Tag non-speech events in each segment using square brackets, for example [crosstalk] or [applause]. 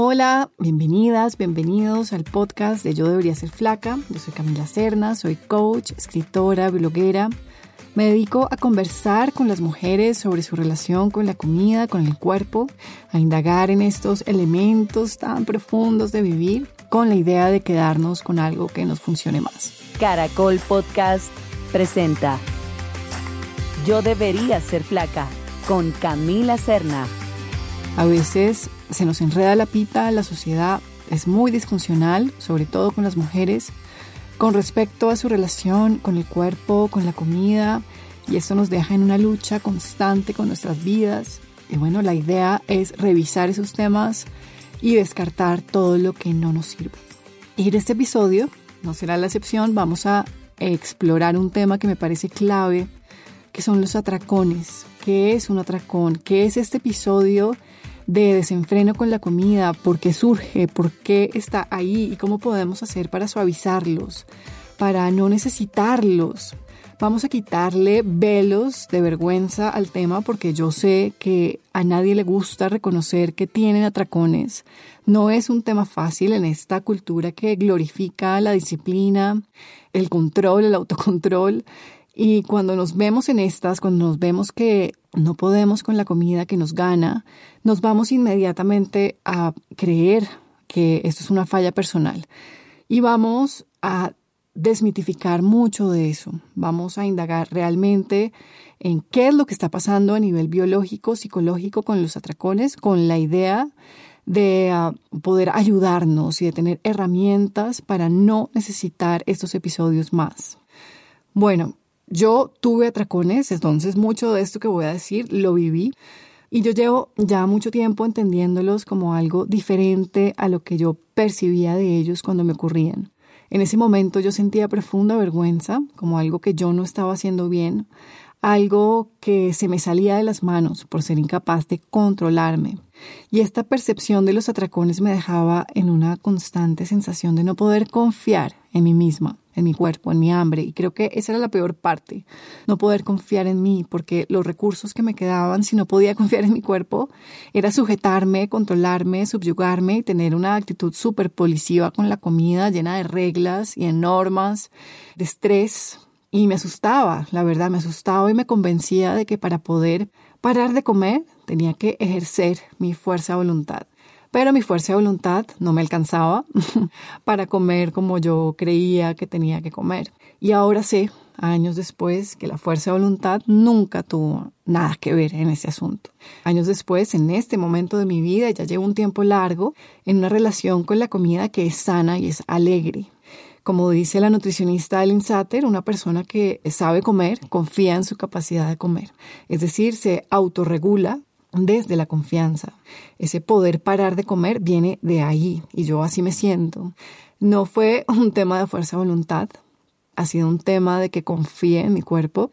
Hola, bienvenidas, bienvenidos al podcast de Yo Debería Ser Flaca. Yo soy Camila Cerna, soy coach, escritora, bloguera. Me dedico a conversar con las mujeres sobre su relación con la comida, con el cuerpo, a indagar en estos elementos tan profundos de vivir con la idea de quedarnos con algo que nos funcione más. Caracol Podcast presenta Yo Debería Ser Flaca con Camila Cerna. A veces se nos enreda la pita, la sociedad es muy disfuncional, sobre todo con las mujeres, con respecto a su relación con el cuerpo, con la comida, y esto nos deja en una lucha constante con nuestras vidas. Y bueno, la idea es revisar esos temas y descartar todo lo que no nos sirve. Y en este episodio, no será la excepción, vamos a explorar un tema que me parece clave, que son los atracones. ¿Qué es un atracón? ¿Qué es este episodio de desenfreno con la comida, por qué surge, por qué está ahí y cómo podemos hacer para suavizarlos, para no necesitarlos. Vamos a quitarle velos de vergüenza al tema porque yo sé que a nadie le gusta reconocer que tienen atracones. No es un tema fácil en esta cultura que glorifica la disciplina, el control, el autocontrol y cuando nos vemos en estas, cuando nos vemos que no podemos con la comida que nos gana, nos vamos inmediatamente a creer que esto es una falla personal. Y vamos a desmitificar mucho de eso. Vamos a indagar realmente en qué es lo que está pasando a nivel biológico, psicológico con los atracones, con la idea de ah, poder ayudarnos y de tener herramientas para no necesitar estos episodios más. Bueno, yo tuve atracones, entonces mucho de esto que voy a decir lo viví. Y yo llevo ya mucho tiempo entendiéndolos como algo diferente a lo que yo percibía de ellos cuando me ocurrían. En ese momento yo sentía profunda vergüenza, como algo que yo no estaba haciendo bien, algo que se me salía de las manos por ser incapaz de controlarme. Y esta percepción de los atracones me dejaba en una constante sensación de no poder confiar en mí misma, en mi cuerpo, en mi hambre. Y creo que esa era la peor parte, no poder confiar en mí, porque los recursos que me quedaban si no podía [laughs] confiar en mi cuerpo era sujetarme, controlarme, subyugarme y tener una actitud súper policiva con la comida, llena de reglas y de normas, de estrés. Y me asustaba, la verdad, me asustaba y me convencía de que para poder parar de comer tenía que ejercer mi fuerza de voluntad. Pero mi fuerza de voluntad no me alcanzaba [laughs] para comer como yo creía que tenía que comer. Y ahora sé, años después, que la fuerza de voluntad nunca tuvo nada que ver en ese asunto. Años después, en este momento de mi vida, ya llevo un tiempo largo en una relación con la comida que es sana y es alegre. Como dice la nutricionista Ellen Satter, una persona que sabe comer confía en su capacidad de comer. Es decir, se autorregula desde la confianza. Ese poder parar de comer viene de ahí y yo así me siento. No fue un tema de fuerza de voluntad, ha sido un tema de que confíe en mi cuerpo,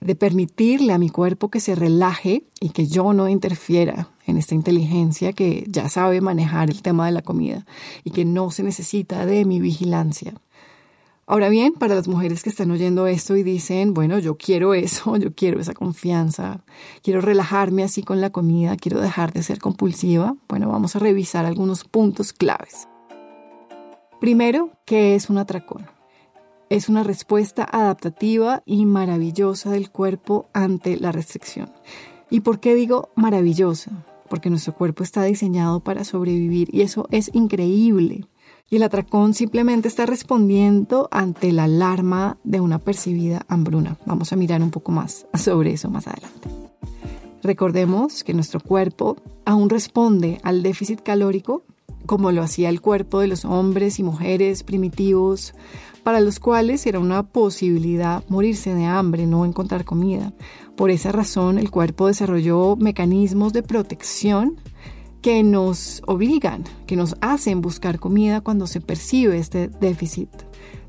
de permitirle a mi cuerpo que se relaje y que yo no interfiera en esta inteligencia que ya sabe manejar el tema de la comida y que no se necesita de mi vigilancia. Ahora bien, para las mujeres que están oyendo esto y dicen, bueno, yo quiero eso, [laughs] yo quiero esa confianza, quiero relajarme así con la comida, quiero dejar de ser compulsiva, bueno, vamos a revisar algunos puntos claves. Primero, ¿qué es un atracón? Es una respuesta adaptativa y maravillosa del cuerpo ante la restricción. ¿Y por qué digo maravillosa? Porque nuestro cuerpo está diseñado para sobrevivir y eso es increíble y el atracón simplemente está respondiendo ante la alarma de una percibida hambruna. Vamos a mirar un poco más sobre eso más adelante. Recordemos que nuestro cuerpo aún responde al déficit calórico como lo hacía el cuerpo de los hombres y mujeres primitivos, para los cuales era una posibilidad morirse de hambre, no encontrar comida. Por esa razón el cuerpo desarrolló mecanismos de protección que nos obligan, que nos hacen buscar comida cuando se percibe este déficit.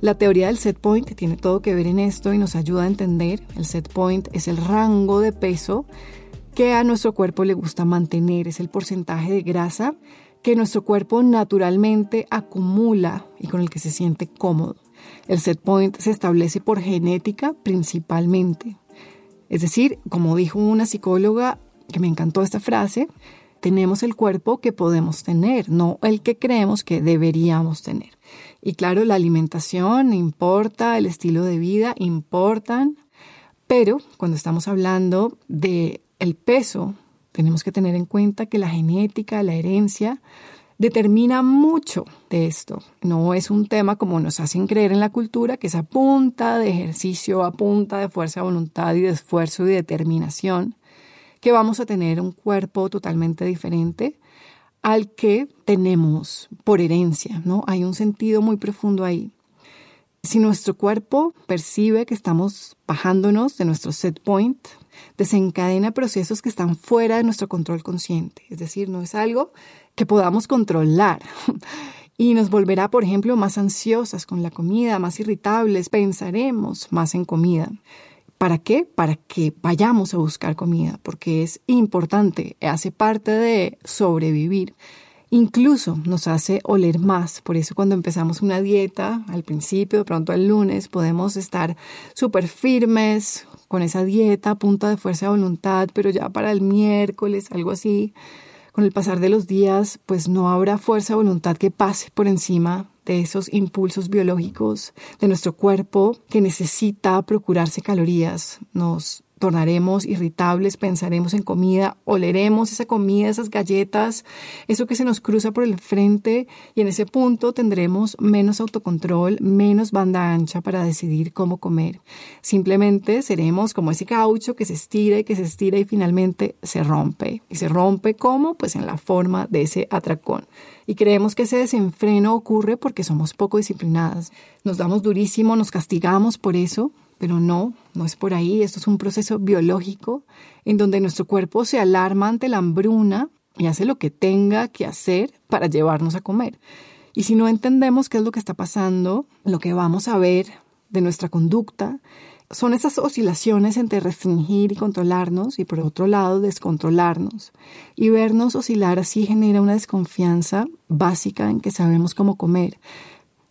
La teoría del set point tiene todo que ver en esto y nos ayuda a entender. El set point es el rango de peso que a nuestro cuerpo le gusta mantener, es el porcentaje de grasa que nuestro cuerpo naturalmente acumula y con el que se siente cómodo. El set point se establece por genética principalmente. Es decir, como dijo una psicóloga que me encantó esta frase, tenemos el cuerpo que podemos tener, no el que creemos que deberíamos tener. Y claro, la alimentación importa, el estilo de vida importan, pero cuando estamos hablando de el peso, tenemos que tener en cuenta que la genética, la herencia, determina mucho de esto. No es un tema como nos hacen creer en la cultura, que es a punta de ejercicio, a punta de fuerza de voluntad y de esfuerzo y determinación, que vamos a tener un cuerpo totalmente diferente al que tenemos por herencia, ¿no? Hay un sentido muy profundo ahí. Si nuestro cuerpo percibe que estamos bajándonos de nuestro set point, desencadena procesos que están fuera de nuestro control consciente. Es decir, no es algo que podamos controlar. [laughs] Y nos volverá, por ejemplo, más ansiosas con la comida, más irritables, pensaremos más en comida. ¿Para qué? Para que vayamos a buscar comida, porque es importante, hace parte de sobrevivir. Incluso nos hace oler más. Por eso cuando empezamos una dieta, al principio, de pronto el lunes, podemos estar súper firmes con esa dieta, punta de fuerza de voluntad, pero ya para el miércoles, algo así, con el pasar de los días, pues no habrá fuerza de voluntad que pase por encima de esos impulsos biológicos de nuestro cuerpo que necesita procurarse calorías. Nos tornaremos irritables, pensaremos en comida, oleremos esa comida, esas galletas, eso que se nos cruza por el frente y en ese punto tendremos menos autocontrol, menos banda ancha para decidir cómo comer. Simplemente seremos como ese caucho que se estira y que se estira y finalmente se rompe. ¿Y se rompe cómo? Pues en la forma de ese atracón. Y creemos que ese desenfreno ocurre porque somos poco disciplinadas. Nos damos durísimo, nos castigamos por eso, pero no, no es por ahí. Esto es un proceso biológico en donde nuestro cuerpo se alarma ante la hambruna y hace lo que tenga que hacer para llevarnos a comer. Y si no entendemos qué es lo que está pasando, lo que vamos a ver de nuestra conducta son esas oscilaciones entre restringir y controlarnos y por otro lado descontrolarnos. Y vernos oscilar así genera una desconfianza básica en que sabemos cómo comer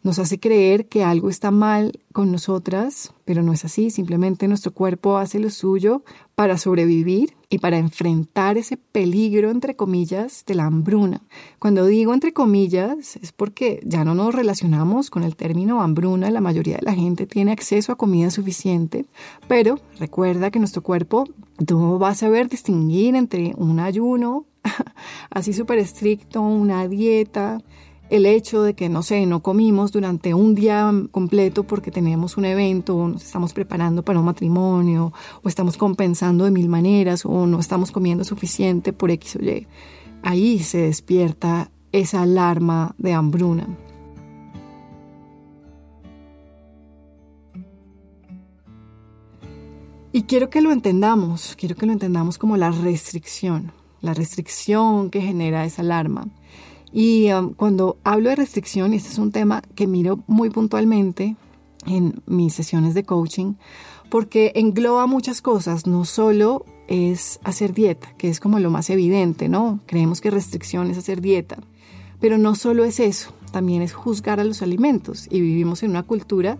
nos hace creer que algo está mal con nosotras, pero no es así, simplemente nuestro cuerpo hace lo suyo para sobrevivir y para enfrentar ese peligro, entre comillas, de la hambruna. Cuando digo entre comillas es porque ya no nos relacionamos con el término hambruna, la mayoría de la gente tiene acceso a comida suficiente, pero recuerda que nuestro cuerpo no va a saber distinguir entre un ayuno [laughs] así súper estricto, una dieta, el hecho de que, no sé, no comimos durante un día completo porque tenemos un evento o nos estamos preparando para un matrimonio o estamos compensando de mil maneras o no estamos comiendo suficiente por X o Y. Ahí se despierta esa alarma de hambruna. Y quiero que lo entendamos, quiero que lo entendamos como la restricción, la restricción que genera esa alarma. Y um, cuando hablo de restricción, este es un tema que miro muy puntualmente en mis sesiones de coaching, porque engloba muchas cosas, no solo es hacer dieta, que es como lo más evidente, ¿no? Creemos que restricción es hacer dieta, pero no solo es eso, también es juzgar a los alimentos y vivimos en una cultura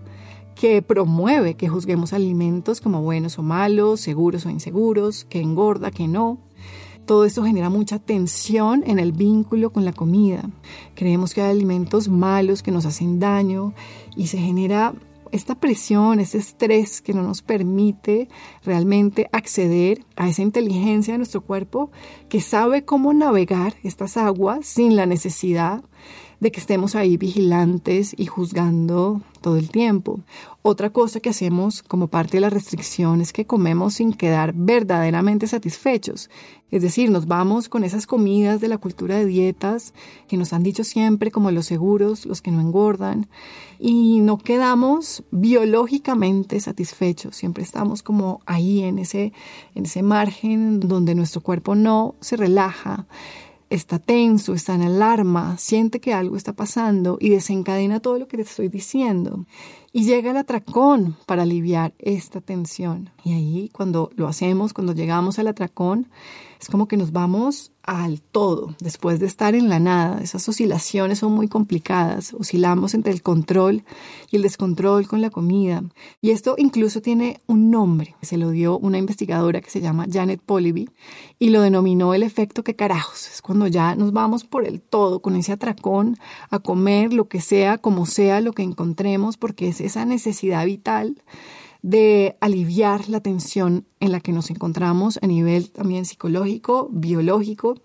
que promueve que juzguemos alimentos como buenos o malos, seguros o inseguros, que engorda, que no. Todo esto genera mucha tensión en el vínculo con la comida. Creemos que hay alimentos malos que nos hacen daño y se genera esta presión, este estrés que no nos permite realmente acceder a esa inteligencia de nuestro cuerpo que sabe cómo navegar estas aguas sin la necesidad de que estemos ahí vigilantes y juzgando todo el tiempo. Otra cosa que hacemos como parte de la restricción es que comemos sin quedar verdaderamente satisfechos. Es decir, nos vamos con esas comidas de la cultura de dietas que nos han dicho siempre como los seguros, los que no engordan, y no quedamos biológicamente satisfechos. Siempre estamos como ahí en ese, en ese margen donde nuestro cuerpo no se relaja está tenso, está en alarma, siente que algo está pasando y desencadena todo lo que te estoy diciendo. Y llega el atracón para aliviar esta tensión. Y ahí cuando lo hacemos, cuando llegamos al atracón, es como que nos vamos al todo, después de estar en la nada. Esas oscilaciones son muy complicadas. Oscilamos entre el control y el descontrol con la comida. Y esto incluso tiene un nombre. Se lo dio una investigadora que se llama Janet Poliby y lo denominó el efecto que carajos. Es cuando ya nos vamos por el todo, con ese atracón, a comer lo que sea, como sea lo que encontremos, porque es esa necesidad vital de aliviar la tensión en la que nos encontramos a nivel también psicológico, biológico.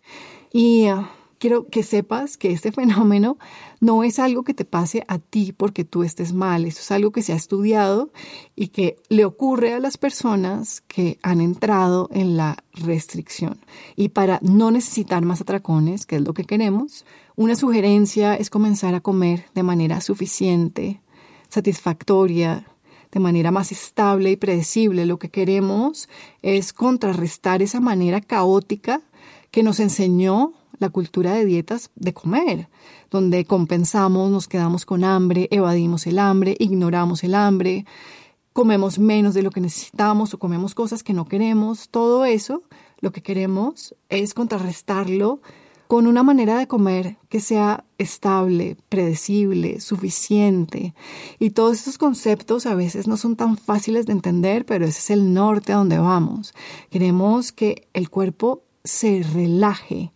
Y ah, quiero que sepas que este [laughs] fenómeno no es algo que te pase a ti porque tú estés mal, esto es algo que se ha estudiado y que le ocurre a las personas que han entrado en la restricción. Y para no necesitar más atracones, que es lo que queremos, una sugerencia es comenzar a comer de manera suficiente, satisfactoria, de manera más estable y predecible. Lo que queremos es contrarrestar esa manera caótica que nos enseñó la cultura de dietas de comer, donde compensamos, nos quedamos con hambre, evadimos el hambre, ignoramos el hambre, comemos menos de lo que necesitamos o comemos cosas que no queremos. Todo eso, lo que queremos es contrarrestarlo con una manera de comer que sea estable, predecible, suficiente. Y todos estos conceptos a veces no son tan fáciles de entender, pero ese es el norte a donde vamos. Queremos que el cuerpo se relaje,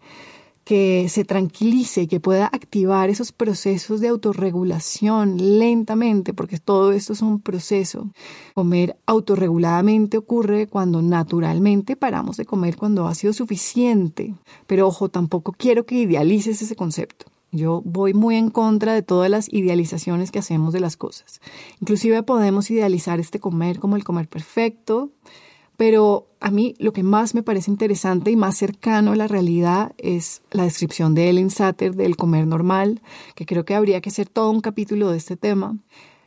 que se tranquilice, que pueda activar esos procesos de autorregulación lentamente, porque todo esto es un proceso. Comer autorreguladamente ocurre cuando naturalmente paramos de comer cuando ha sido suficiente. Pero ojo, tampoco quiero que idealices ese concepto. Yo voy muy en contra de todas las idealizaciones que hacemos de las cosas. Inclusive podemos idealizar este comer como el comer perfecto, pero a mí lo que más me parece interesante y más cercano a la realidad es la descripción de Ellen Satter del comer normal, que creo que habría que hacer todo un capítulo de este tema.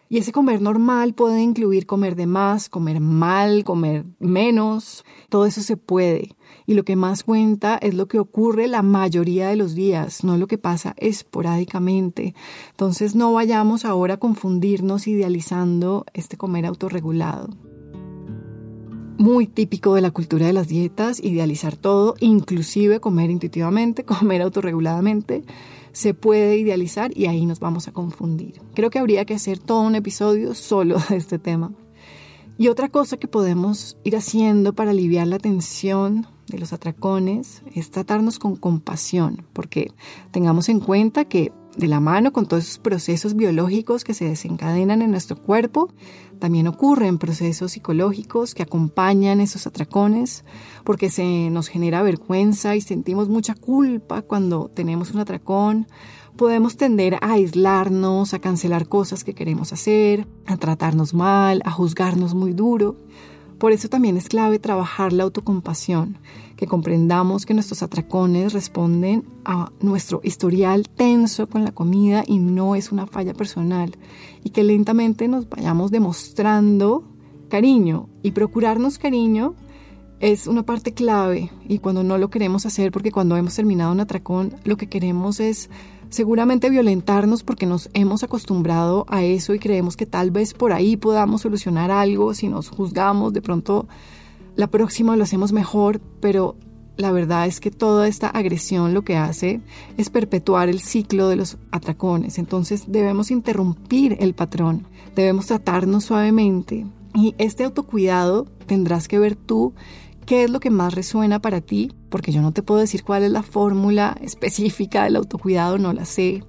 Y ese comer normal puede incluir comer de más, comer mal, comer menos, todo eso se puede. Y lo que más cuenta es lo que ocurre la mayoría de los días, no lo que pasa esporádicamente. Entonces no vayamos ahora a confundirnos idealizando este comer autorregulado muy típico de la cultura de las dietas, idealizar todo, inclusive comer intuitivamente, [laughs] comer autorreguladamente, se puede idealizar y ahí nos vamos a confundir. Creo que habría que hacer todo un episodio [laughs] solo de este tema. Y otra cosa que podemos ir haciendo para aliviar la tensión de los atracones es tratarnos con compasión, porque tengamos en cuenta que de la mano con todos esos procesos biológicos que se desencadenan en nuestro cuerpo, también ocurren procesos psicológicos que acompañan esos atracones, porque se nos genera vergüenza y sentimos mucha culpa cuando tenemos un atracón. Podemos tender a aislarnos, a cancelar cosas que queremos hacer, a tratarnos mal, a juzgarnos muy duro. Por eso también es clave trabajar la autocompasión, que comprendamos que nuestros atracones responden a nuestro historial tenso con la comida y no es una falla personal, y que lentamente nos vayamos demostrando cariño y procurarnos cariño es una parte clave y cuando no lo queremos hacer porque cuando hemos terminado un atracón lo que queremos es seguramente violentarnos porque nos hemos acostumbrado a eso y creemos que tal vez por ahí podamos solucionar algo si nos juzgamos, de pronto la próxima lo hacemos mejor, pero la verdad es que toda esta agresión lo que hace es perpetuar el ciclo de los atracones. Entonces debemos interrumpir el patrón, debemos tratarnos suavemente y este autocuidado tendrás que ver tú qué es lo que más resuena para ti, porque yo no te puedo decir cuál es la fórmula específica del autocuidado, no la sé.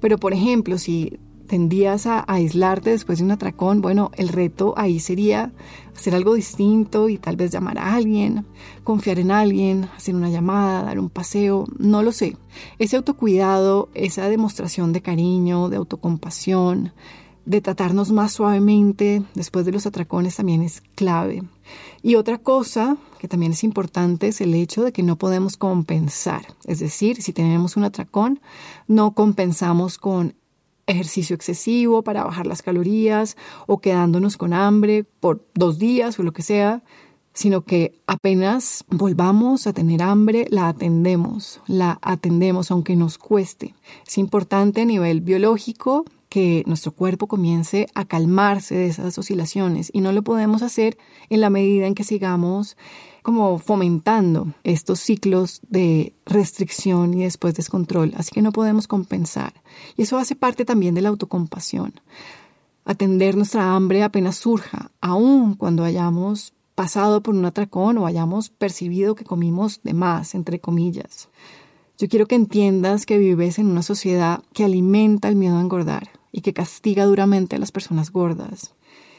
Pero por ejemplo, si tendías a aislarte después de un atracón, bueno, el reto ahí sería hacer algo distinto y tal vez llamar a alguien, confiar en alguien, hacer una llamada, dar un paseo, no lo sé. Ese autocuidado, esa demostración de cariño, de autocompasión, de tratarnos más suavemente después de los atracones también es clave. Y otra cosa que también es importante es el hecho de que no podemos compensar. Es decir, si tenemos un atracón, no compensamos con ejercicio excesivo para bajar las calorías o quedándonos con hambre por dos días o lo que sea, sino que apenas volvamos a tener hambre, la atendemos, la atendemos aunque nos cueste. Es importante a nivel biológico que nuestro cuerpo comience a calmarse de esas oscilaciones y no lo podemos hacer en la medida en que sigamos como fomentando estos ciclos de restricción y después descontrol, así que no podemos compensar. Y eso hace parte también de la autocompasión. Atender nuestra hambre apenas surja, aun cuando hayamos pasado por un atracón o hayamos percibido que comimos de más, entre comillas. Yo quiero que entiendas que vives en una sociedad que alimenta el miedo a engordar y que castiga duramente a las personas gordas.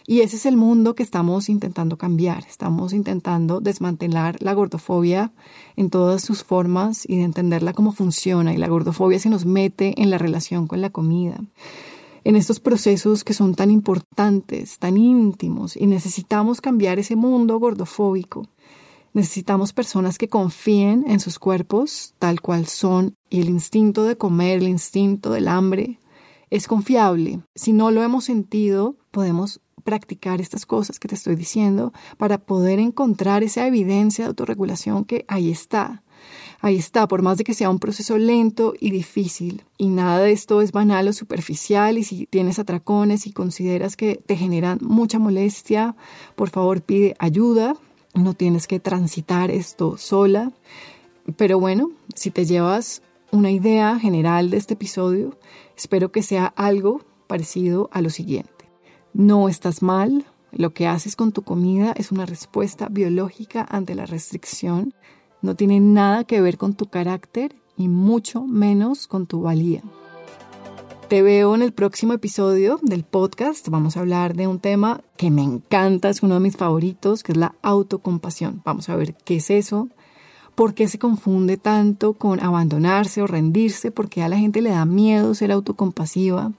Y ese es el mundo que estamos intentando cambiar. Estamos intentando desmantelar la gordofobia en todas sus formas y de entenderla cómo funciona. Y la gordofobia se nos mete en la relación con la comida. En estos procesos que son tan importantes, tan íntimos, y necesitamos cambiar ese mundo gordofóbico. Necesitamos personas que confíen en sus cuerpos tal cual son y el instinto de comer, el instinto del hambre, es confiable. Si no lo hemos sentido, podemos practicar estas cosas que te estoy diciendo para poder encontrar esa evidencia de autorregulación que ahí está. Ahí está, por más de que sea un proceso lento y difícil. Y nada de esto es banal o superficial. Y si tienes atracones y consideras que te generan mucha molestia, por favor pide ayuda no tienes que transitar esto sola. Pero bueno, si te llevas una idea general de este episodio, espero que sea algo parecido a lo siguiente. No estás mal, lo que haces con tu comida es una respuesta biológica ante la restricción, no tiene nada que ver con tu carácter y mucho menos con tu valía. Te veo en el próximo episodio del podcast. Vamos a hablar de un tema que me encanta, es uno de mis favoritos, que es la autocompasión. Vamos a ver qué es eso, por qué se confunde tanto con abandonarse o rendirse, por qué a la gente le da miedo ser autocompasiva,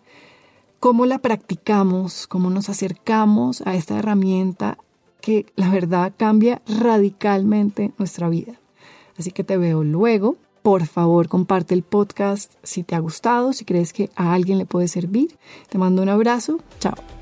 cómo la practicamos, cómo nos acercamos a esta herramienta que la verdad cambia radicalmente nuestra vida. Así que te veo luego por favor, comparte el podcast si te ha gustado, si crees que a alguien le puede servir. Te mando un abrazo. Chao.